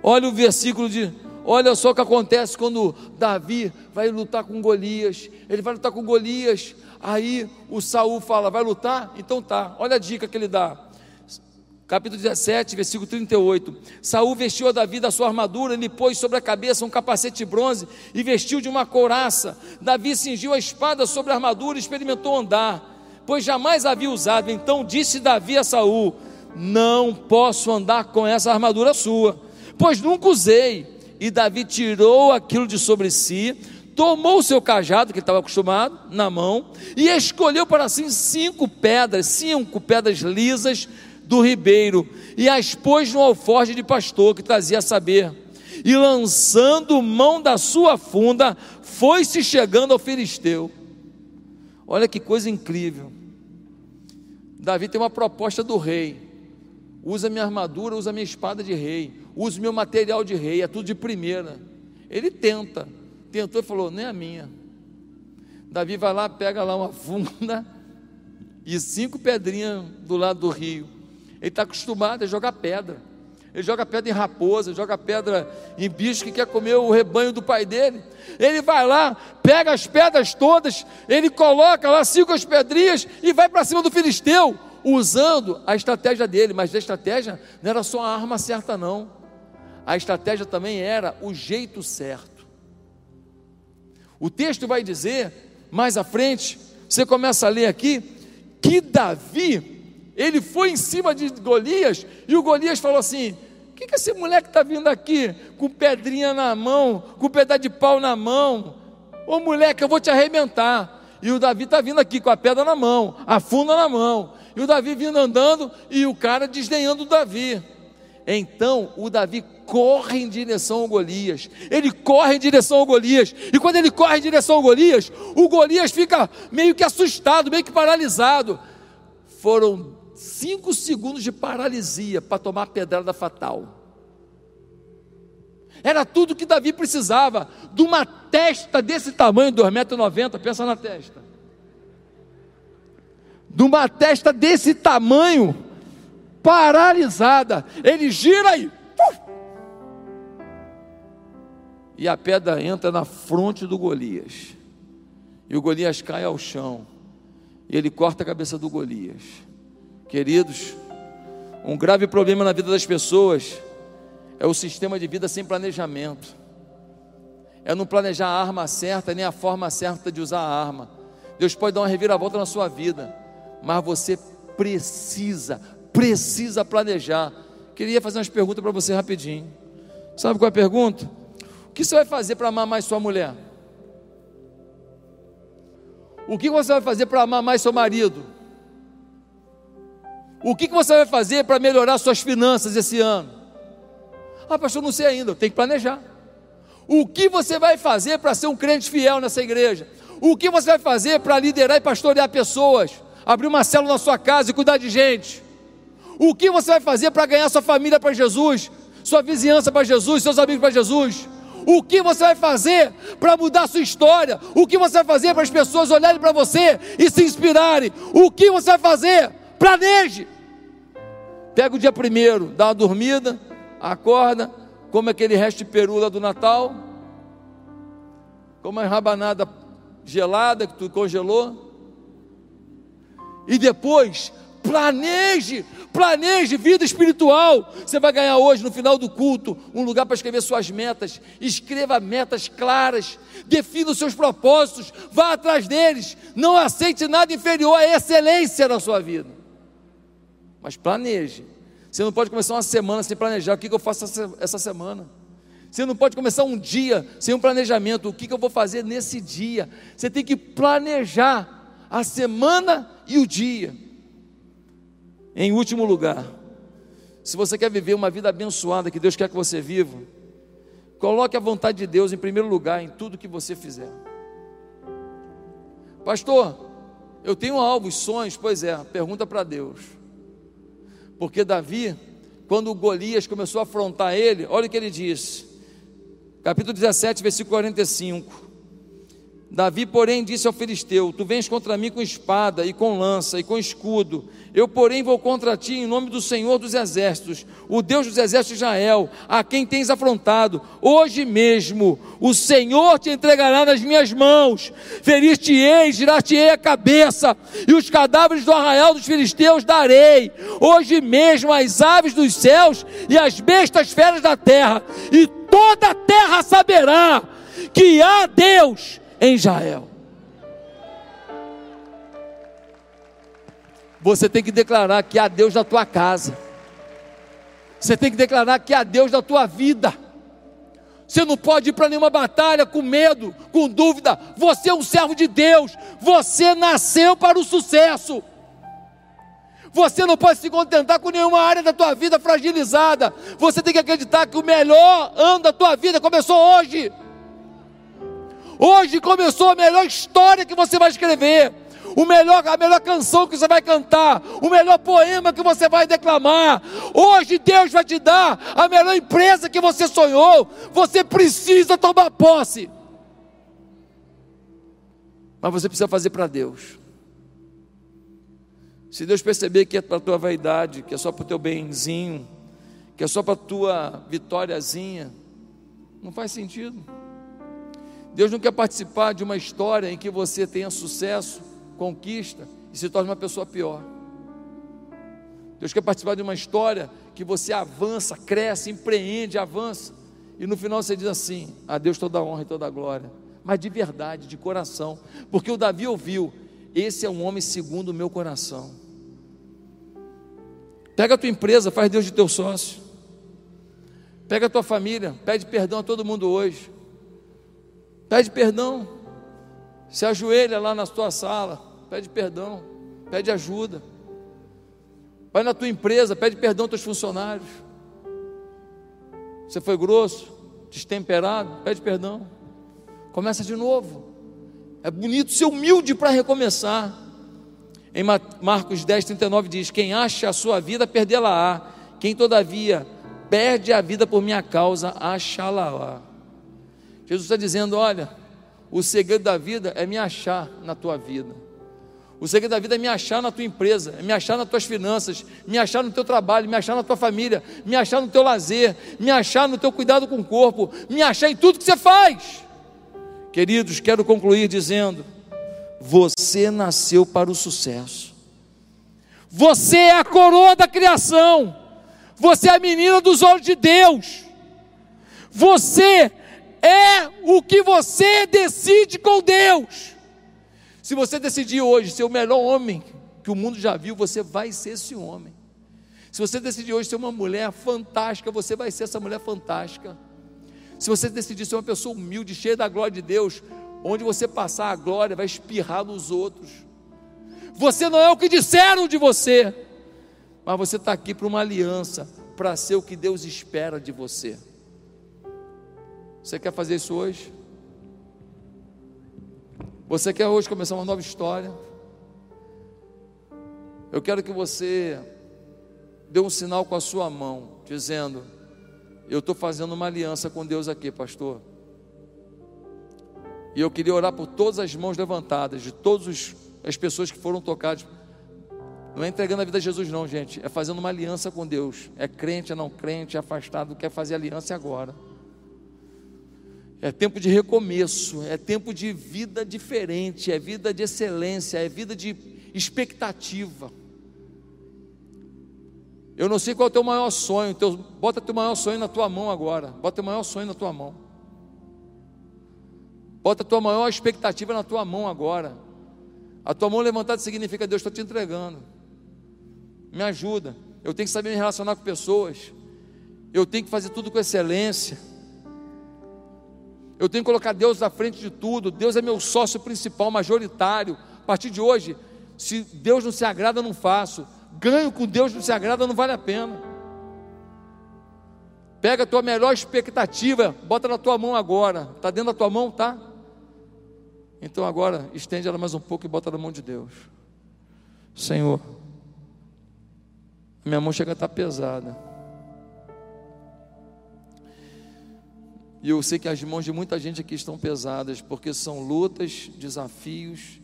olha o versículo de. Olha só o que acontece quando Davi vai lutar com Golias. Ele vai lutar com Golias. Aí o Saul fala: Vai lutar? Então tá. Olha a dica que ele dá capítulo 17, versículo 38. Saul vestiu a Davi da sua armadura, ele pôs sobre a cabeça um capacete de bronze e vestiu de uma couraça. Davi cingiu a espada sobre a armadura e experimentou andar, pois jamais havia usado. Então disse Davi a Saul: Não posso andar com essa armadura sua, pois nunca usei. E Davi tirou aquilo de sobre si, tomou o seu cajado, que ele estava acostumado, na mão, e escolheu para si cinco pedras, cinco pedras lisas, do ribeiro e as pôs no alforje de pastor que trazia saber. E lançando mão da sua funda, foi-se chegando ao filisteu. Olha que coisa incrível. Davi tem uma proposta do rei. Usa minha armadura, usa minha espada de rei, usa meu material de rei, é tudo de primeira. Ele tenta, tentou e falou: nem a minha. Davi vai lá, pega lá uma funda e cinco pedrinhas do lado do rio. Ele está acostumado a jogar pedra. Ele joga pedra em raposa, joga pedra em bicho que quer comer o rebanho do pai dele. Ele vai lá, pega as pedras todas, ele coloca lá cinco as pedrinhas e vai para cima do filisteu, usando a estratégia dele. Mas a estratégia não era só a arma certa, não. A estratégia também era o jeito certo. O texto vai dizer, mais à frente, você começa a ler aqui, que Davi ele foi em cima de Golias e o Golias falou assim: O que, que esse moleque está vindo aqui com pedrinha na mão, com pedaço de pau na mão? Ô moleque, eu vou te arrebentar. E o Davi está vindo aqui com a pedra na mão, a funda na mão. E o Davi vindo andando e o cara desdenhando o Davi. Então o Davi corre em direção ao Golias. Ele corre em direção ao Golias. E quando ele corre em direção ao Golias, o Golias fica meio que assustado, meio que paralisado. Foram cinco segundos de paralisia para tomar a pedrada fatal. Era tudo que Davi precisava, de uma testa desse tamanho, 2,90m, pensa na testa. De uma testa desse tamanho, paralisada. Ele gira e. E a pedra entra na fronte do Golias. E o Golias cai ao chão. E ele corta a cabeça do Golias. Queridos, um grave problema na vida das pessoas é o sistema de vida sem planejamento. É não planejar a arma certa, nem a forma certa de usar a arma. Deus pode dar uma reviravolta na sua vida, mas você precisa, precisa planejar. Queria fazer umas perguntas para você rapidinho. Sabe qual é a pergunta? O que você vai fazer para amar mais sua mulher? O que você vai fazer para amar mais seu marido? O que, você vai fazer para melhorar suas finanças esse ano? Ah, pastor, não sei ainda, tenho que planejar. O que você vai fazer para ser um crente fiel nessa igreja? O que você vai fazer para liderar e pastorear pessoas? Abrir uma célula na sua casa e cuidar de gente? O que você vai fazer para ganhar sua família para Jesus? Sua vizinhança para Jesus, seus amigos para Jesus? O que você vai fazer para mudar sua história? O que você vai fazer para as pessoas olharem para você e se inspirarem? O que você vai fazer Planeje. Pega o dia primeiro, dá uma dormida, acorda, come aquele resto de peru lá do Natal, come uma rabanada gelada que tu congelou, e depois planeje, planeje vida espiritual. Você vai ganhar hoje, no final do culto, um lugar para escrever suas metas. Escreva metas claras, defina os seus propósitos, vá atrás deles. Não aceite nada inferior à excelência na sua vida mas planeje. Você não pode começar uma semana sem planejar o que, eu faço essa semana. Você não pode começar um dia sem um planejamento. O que, eu vou fazer nesse dia? Você tem que planejar a semana e o dia. Em último lugar, se você quer viver uma vida abençoada que Deus quer que você viva, coloque a vontade de Deus em primeiro lugar em tudo que você fizer. Pastor, eu tenho alvos, sonhos, pois é, pergunta para Deus. Porque Davi, quando Golias começou a afrontar ele, olha o que ele diz, capítulo 17, versículo 45. Davi, porém, disse ao filisteu: Tu vens contra mim com espada e com lança e com escudo. Eu, porém, vou contra ti em nome do Senhor dos exércitos, o Deus dos exércitos de Israel, a quem tens afrontado. Hoje mesmo o Senhor te entregará nas minhas mãos. Ferir-te-ei, girar-te-ei a cabeça, e os cadáveres do arraial dos filisteus darei. Hoje mesmo as aves dos céus e as bestas feras da terra, e toda a terra saberá que há Deus em Israel. Você tem que declarar que há Deus na tua casa. Você tem que declarar que há Deus na tua vida. Você não pode ir para nenhuma batalha com medo, com dúvida. Você é um servo de Deus. Você nasceu para o sucesso. Você não pode se contentar com nenhuma área da tua vida fragilizada. Você tem que acreditar que o melhor ano da tua vida começou hoje. Hoje começou a melhor história que você vai escrever. O melhor, a melhor canção que você vai cantar, o melhor poema que você vai declamar. Hoje Deus vai te dar a melhor empresa que você sonhou. Você precisa tomar posse. Mas você precisa fazer para Deus. Se Deus perceber que é para a tua vaidade, que é só para o teu benzinho, que é só para a tua vitóriazinha, não faz sentido. Deus não quer participar de uma história em que você tenha sucesso, conquista e se torne uma pessoa pior. Deus quer participar de uma história que você avança, cresce, empreende, avança. E no final você diz assim: a Deus toda a honra e toda a glória. Mas de verdade, de coração. Porque o Davi ouviu: esse é um homem segundo o meu coração. Pega a tua empresa, faz Deus de teu sócio. Pega a tua família, pede perdão a todo mundo hoje. Pede perdão. Se ajoelha lá na tua sala, pede perdão, pede ajuda. Vai na tua empresa, pede perdão aos teus funcionários. Você foi grosso, destemperado, pede perdão. Começa de novo. É bonito ser humilde para recomeçar. Em Marcos 10, 39 diz: Quem acha a sua vida, perdê-la-á. Quem todavia perde a vida por minha causa, achá-la-á. Jesus está dizendo: olha, o segredo da vida é me achar na tua vida. O segredo da vida é me achar na tua empresa, é me achar nas tuas finanças, me achar no teu trabalho, me achar na tua família, me achar no teu lazer, me achar no teu cuidado com o corpo, me achar em tudo que você faz. Queridos, quero concluir dizendo: você nasceu para o sucesso. Você é a coroa da criação. Você é a menina dos olhos de Deus. Você é o que você decide com Deus. Se você decidir hoje ser o melhor homem que o mundo já viu, você vai ser esse homem. Se você decidir hoje ser uma mulher fantástica, você vai ser essa mulher fantástica. Se você decidir ser uma pessoa humilde, cheia da glória de Deus, onde você passar a glória vai espirrar nos outros. Você não é o que disseram de você, mas você está aqui para uma aliança, para ser o que Deus espera de você. Você quer fazer isso hoje? Você quer hoje começar uma nova história? Eu quero que você dê um sinal com a sua mão, dizendo: Eu estou fazendo uma aliança com Deus aqui, pastor. E eu queria orar por todas as mãos levantadas, de todas as pessoas que foram tocadas. Não é entregando a vida a Jesus, não, gente. É fazendo uma aliança com Deus. É crente, é não crente, é afastado, quer fazer aliança agora. É tempo de recomeço, é tempo de vida diferente, é vida de excelência, é vida de expectativa. Eu não sei qual é o teu maior sonho, teu, bota teu maior sonho na tua mão agora, bota teu maior sonho na tua mão. Bota a tua maior expectativa na tua mão agora. A tua mão levantada significa Deus está te entregando. Me ajuda. Eu tenho que saber me relacionar com pessoas. Eu tenho que fazer tudo com excelência. Eu tenho que colocar Deus na frente de tudo. Deus é meu sócio principal, majoritário. A partir de hoje, se Deus não se agrada, eu não faço. Ganho com Deus não se agrada, não vale a pena. Pega a tua melhor expectativa, bota na tua mão agora. Está dentro da tua mão, tá? Então agora estende ela mais um pouco e bota na mão de Deus. Senhor, minha mão chega a estar pesada. E eu sei que as mãos de muita gente aqui estão pesadas, porque são lutas, desafios,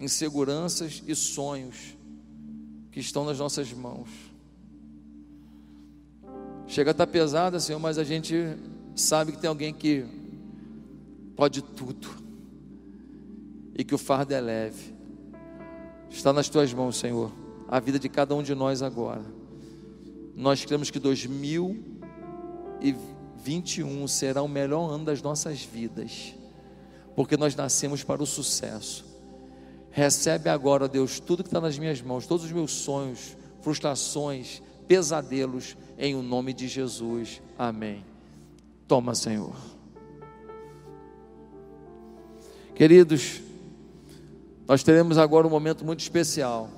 inseguranças e sonhos que estão nas nossas mãos. Chega a estar pesada, Senhor, mas a gente sabe que tem alguém que pode tudo e que o fardo é leve. Está nas tuas mãos, Senhor, a vida de cada um de nós agora. Nós cremos que 2021 será o melhor ano das nossas vidas, porque nós nascemos para o sucesso. Recebe agora, Deus, tudo que está nas minhas mãos, todos os meus sonhos, frustrações, pesadelos, em o nome de Jesus. Amém. Toma, Senhor. Queridos, nós teremos agora um momento muito especial.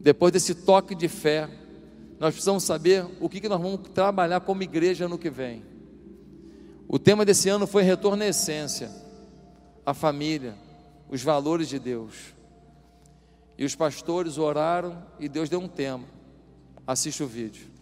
Depois desse toque de fé, nós precisamos saber o que, que nós vamos trabalhar como igreja no que vem. O tema desse ano foi retorno à essência, a família, os valores de Deus. E os pastores oraram e Deus deu um tema. Assiste o vídeo.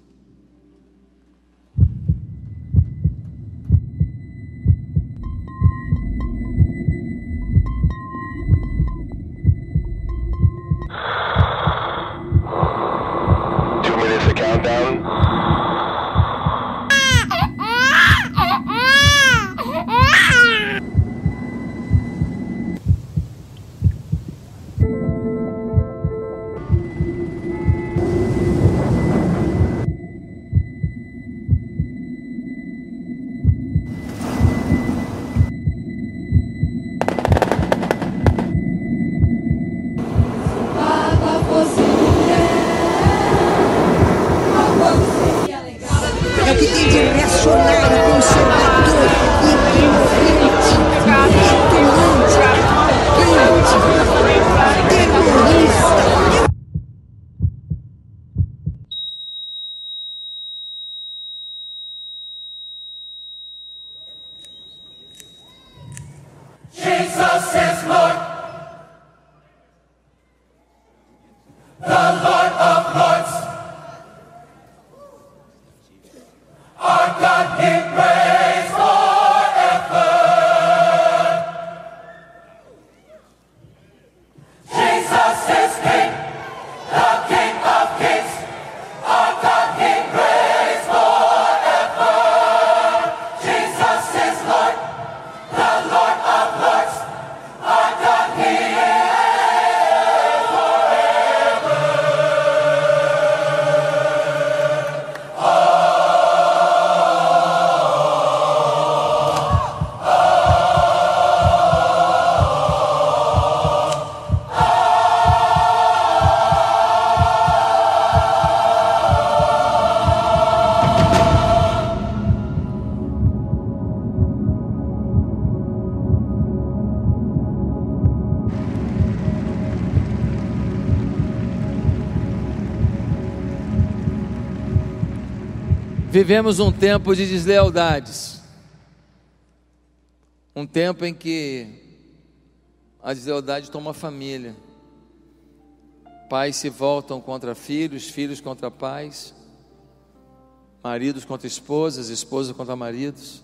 Vivemos um tempo de deslealdades, um tempo em que a deslealdade toma família, pais se voltam contra filhos, filhos contra pais, maridos contra esposas, esposas contra maridos,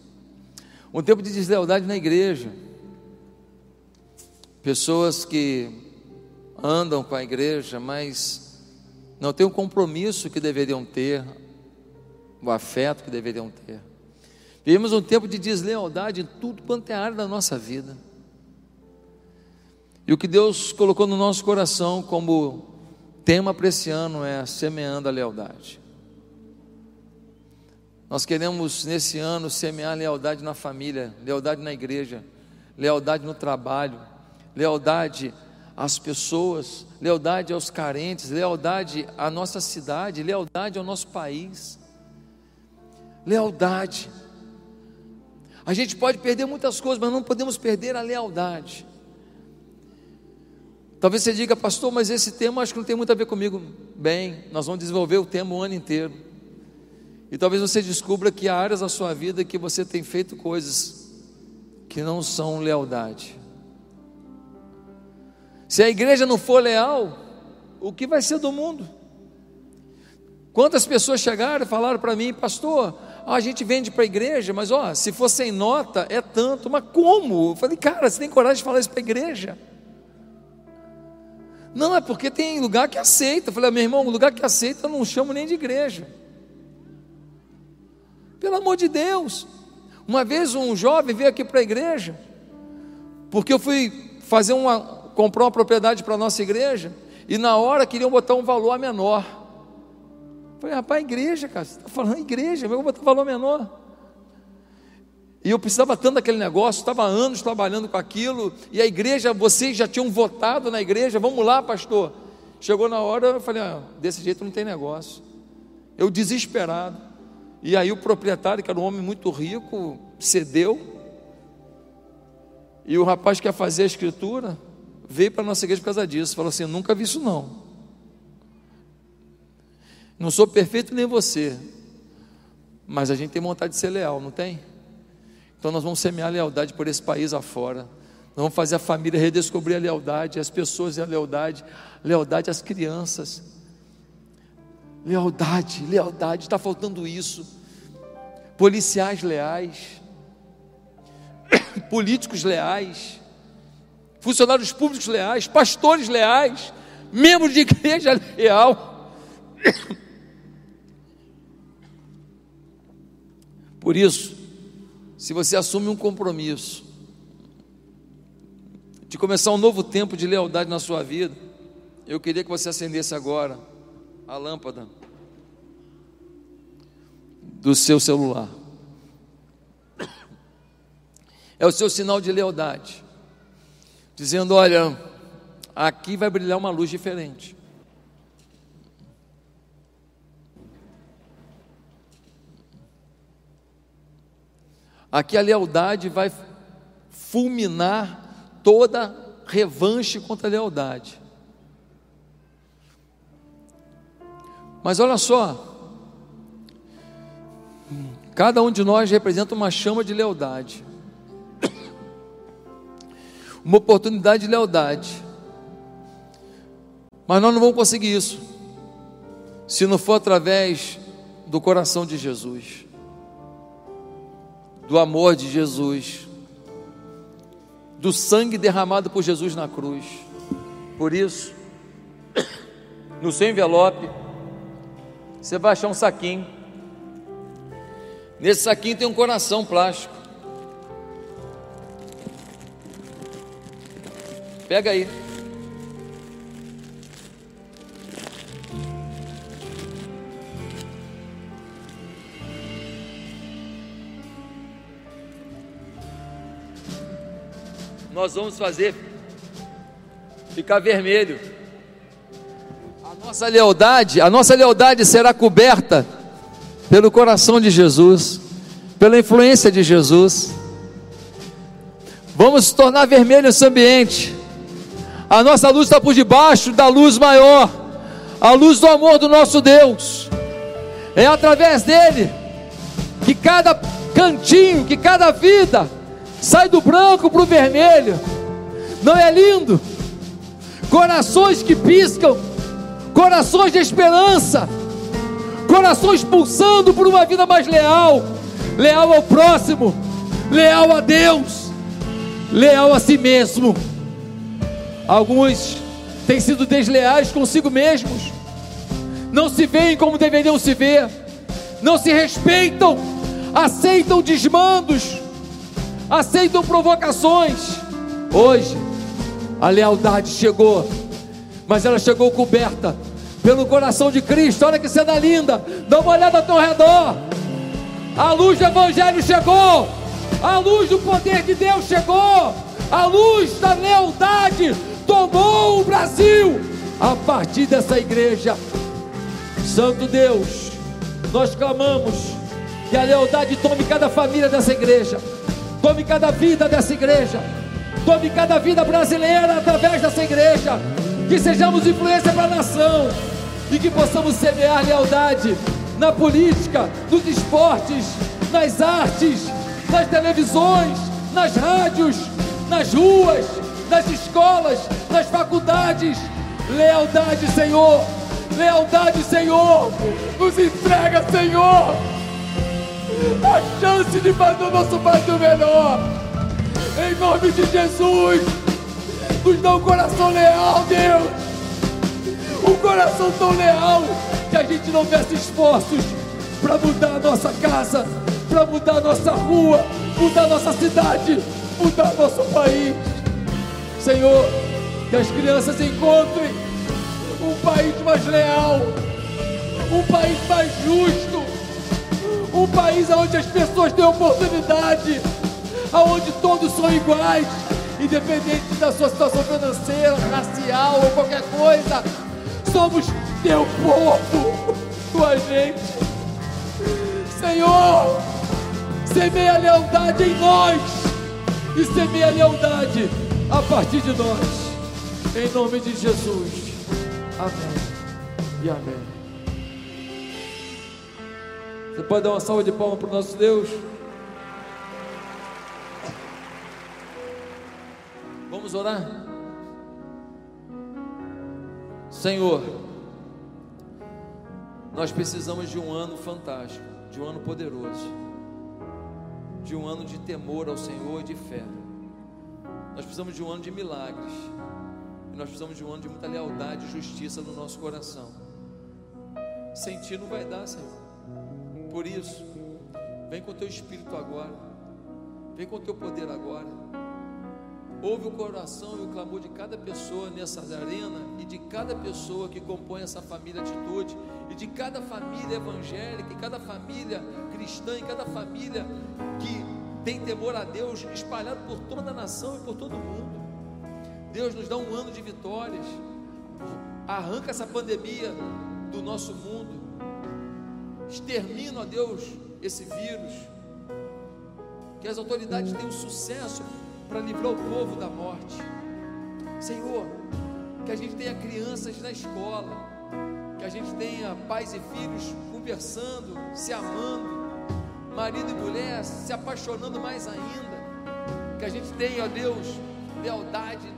um tempo de deslealdade na igreja, pessoas que andam com a igreja, mas não têm o compromisso que deveriam ter o afeto que deveriam ter. Vivemos um tempo de deslealdade em tudo quanto é área da nossa vida. E o que Deus colocou no nosso coração como tema para esse ano é semeando a lealdade. Nós queremos nesse ano semear lealdade na família, lealdade na igreja, lealdade no trabalho, lealdade às pessoas, lealdade aos carentes, lealdade à nossa cidade, lealdade ao nosso país lealdade. A gente pode perder muitas coisas, mas não podemos perder a lealdade. Talvez você diga, pastor, mas esse tema acho que não tem muito a ver comigo. Bem, nós vamos desenvolver o tema o ano inteiro. E talvez você descubra que há áreas da sua vida que você tem feito coisas que não são lealdade. Se a igreja não for leal, o que vai ser do mundo? Quantas pessoas chegaram e falaram para mim, pastor, a gente vende para a igreja, mas ó, se for sem nota é tanto, mas como? Eu falei, cara, você tem coragem de falar isso para a igreja? Não, é porque tem lugar que aceita. Eu falei, ah, meu irmão, lugar que aceita eu não chamo nem de igreja. Pelo amor de Deus. Uma vez um jovem veio aqui para a igreja, porque eu fui fazer uma, comprar uma propriedade para a nossa igreja, e na hora queriam botar um valor menor. Falei, rapaz, igreja, cara, você está falando igreja, eu vou botar valor menor. E eu precisava tanto daquele negócio, estava anos trabalhando com aquilo, e a igreja, vocês já tinham votado na igreja, vamos lá, pastor. Chegou na hora, eu falei, ah, desse jeito não tem negócio. Eu desesperado. E aí o proprietário, que era um homem muito rico, cedeu. E o rapaz que ia fazer a escritura veio para a nossa igreja por causa disso. Falou assim: nunca vi isso não. Não sou perfeito nem você, mas a gente tem vontade de ser leal, não tem? Então nós vamos semear lealdade por esse país afora. Nós vamos fazer a família redescobrir a lealdade, as pessoas a lealdade, lealdade às crianças. Lealdade, lealdade, está faltando isso. Policiais leais, políticos leais, funcionários públicos leais, pastores leais, membros de igreja leal. Por isso, se você assume um compromisso de começar um novo tempo de lealdade na sua vida, eu queria que você acendesse agora a lâmpada do seu celular. É o seu sinal de lealdade, dizendo: olha, aqui vai brilhar uma luz diferente. Aqui a lealdade vai fulminar toda revanche contra a lealdade. Mas olha só, Cada um de nós representa uma chama de lealdade, uma oportunidade de lealdade. Mas nós não vamos conseguir isso se não for através do coração de Jesus, do amor de Jesus, do sangue derramado por Jesus na cruz. Por isso, no seu envelope, você vai achar um saquinho Nesse saquinho tem um coração plástico. Pega aí. Nós vamos fazer ficar vermelho. A nossa lealdade, a nossa lealdade será coberta pelo coração de Jesus, pela influência de Jesus. Vamos tornar vermelho esse ambiente. A nossa luz está por debaixo da luz maior, a luz do amor do nosso Deus. É através dele que cada cantinho, que cada vida sai do branco para o vermelho. Não é lindo? Corações que piscam, corações de esperança corações pulsando por uma vida mais leal, leal ao próximo, leal a Deus, leal a si mesmo. Alguns têm sido desleais consigo mesmos, não se veem como deveriam se ver, não se respeitam, aceitam desmandos, aceitam provocações. Hoje, a lealdade chegou, mas ela chegou coberta pelo coração de Cristo. Olha que cena linda. Dá uma olhada ao teu redor. A luz do Evangelho chegou. A luz do poder de Deus chegou. A luz da lealdade tomou o Brasil. A partir dessa igreja, Santo Deus, nós clamamos que a lealdade tome cada família dessa igreja, tome cada vida dessa igreja, tome cada vida brasileira através dessa igreja, que sejamos influência para a nação e que possamos semear lealdade na política, nos esportes, nas artes, nas televisões, nas rádios, nas ruas, nas escolas, nas faculdades. Lealdade, Senhor, Lealdade, Senhor. Nos entrega, Senhor. A chance de fazer o nosso Brasil melhor. Em nome de Jesus. Nos dá um coração leal, Deus. Um coração tão leal que a gente não peça esforços para mudar a nossa casa, para mudar a nossa rua, mudar a nossa cidade, mudar nosso país. Senhor, que as crianças encontrem um país mais leal, um país mais justo, um país onde as pessoas têm oportunidade, onde todos são iguais, independente da sua situação financeira, racial ou qualquer coisa. Somos teu povo, tua gente. Senhor, semeia lealdade em nós e semeia lealdade a partir de nós. Em nome de Jesus. Amém e amém. Você pode dar uma salva de palmas para o nosso Deus? Vamos orar? Senhor, nós precisamos de um ano fantástico, de um ano poderoso, de um ano de temor ao Senhor e de fé. Nós precisamos de um ano de milagres. E nós precisamos de um ano de muita lealdade e justiça no nosso coração. Sem ti não vai dar, Senhor. Por isso, vem com o teu espírito agora. Vem com o teu poder agora. Ouve o coração e o clamor de cada pessoa nessa arena e de cada pessoa que compõe essa família atitude e de cada família evangélica, e cada família cristã, e cada família que tem temor a Deus espalhado por toda a nação e por todo o mundo. Deus nos dá um ano de vitórias. Arranca essa pandemia do nosso mundo. Extermina, ó Deus, esse vírus. Que as autoridades tenham sucesso para livrar o povo da morte. Senhor, que a gente tenha crianças na escola, que a gente tenha pais e filhos conversando, se amando, marido e mulher se apaixonando mais ainda, que a gente tenha, ó Deus, lealdade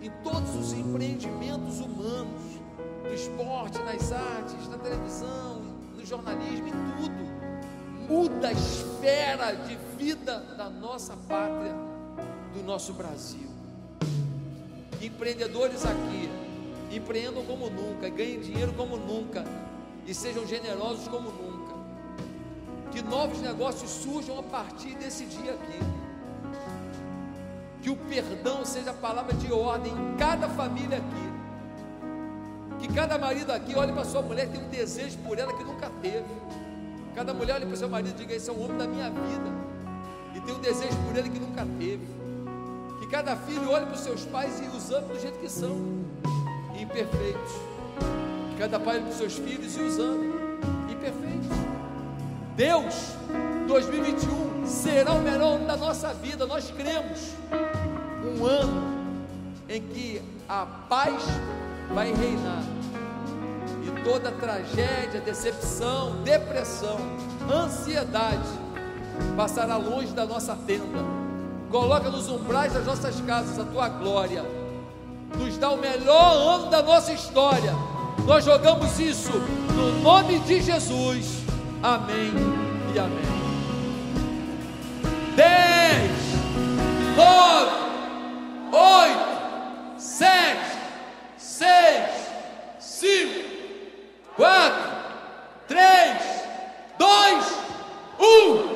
em todos os empreendimentos humanos, no esporte, nas artes, na televisão, jornalismo, em tudo. Muda a esfera de vida da nossa pátria do nosso Brasil. Empreendedores aqui empreendam como nunca, ganhem dinheiro como nunca e sejam generosos como nunca. Que novos negócios surjam a partir desse dia aqui. Que o perdão seja a palavra de ordem em cada família aqui. Que cada marido aqui olhe para sua mulher e um desejo por ela que nunca teve. Cada mulher olhe para seu marido e diga: Esse é o homem da minha vida. E tem um desejo por ele que nunca teve cada filho olhe para os seus pais e os ame do jeito que são, imperfeitos. Que cada pai olhe para os seus filhos e os ame, imperfeitos. Deus, 2021 será o melhor ano da nossa vida, nós cremos. Um ano em que a paz vai reinar. E toda tragédia, decepção, depressão, ansiedade passará longe da nossa tenda. Coloca nos umbrais das nossas casas a tua glória. Nos dá o melhor ano da nossa história. Nós jogamos isso no nome de Jesus. Amém e amém. 10, 9, 8, 7, quatro, três, dois, um.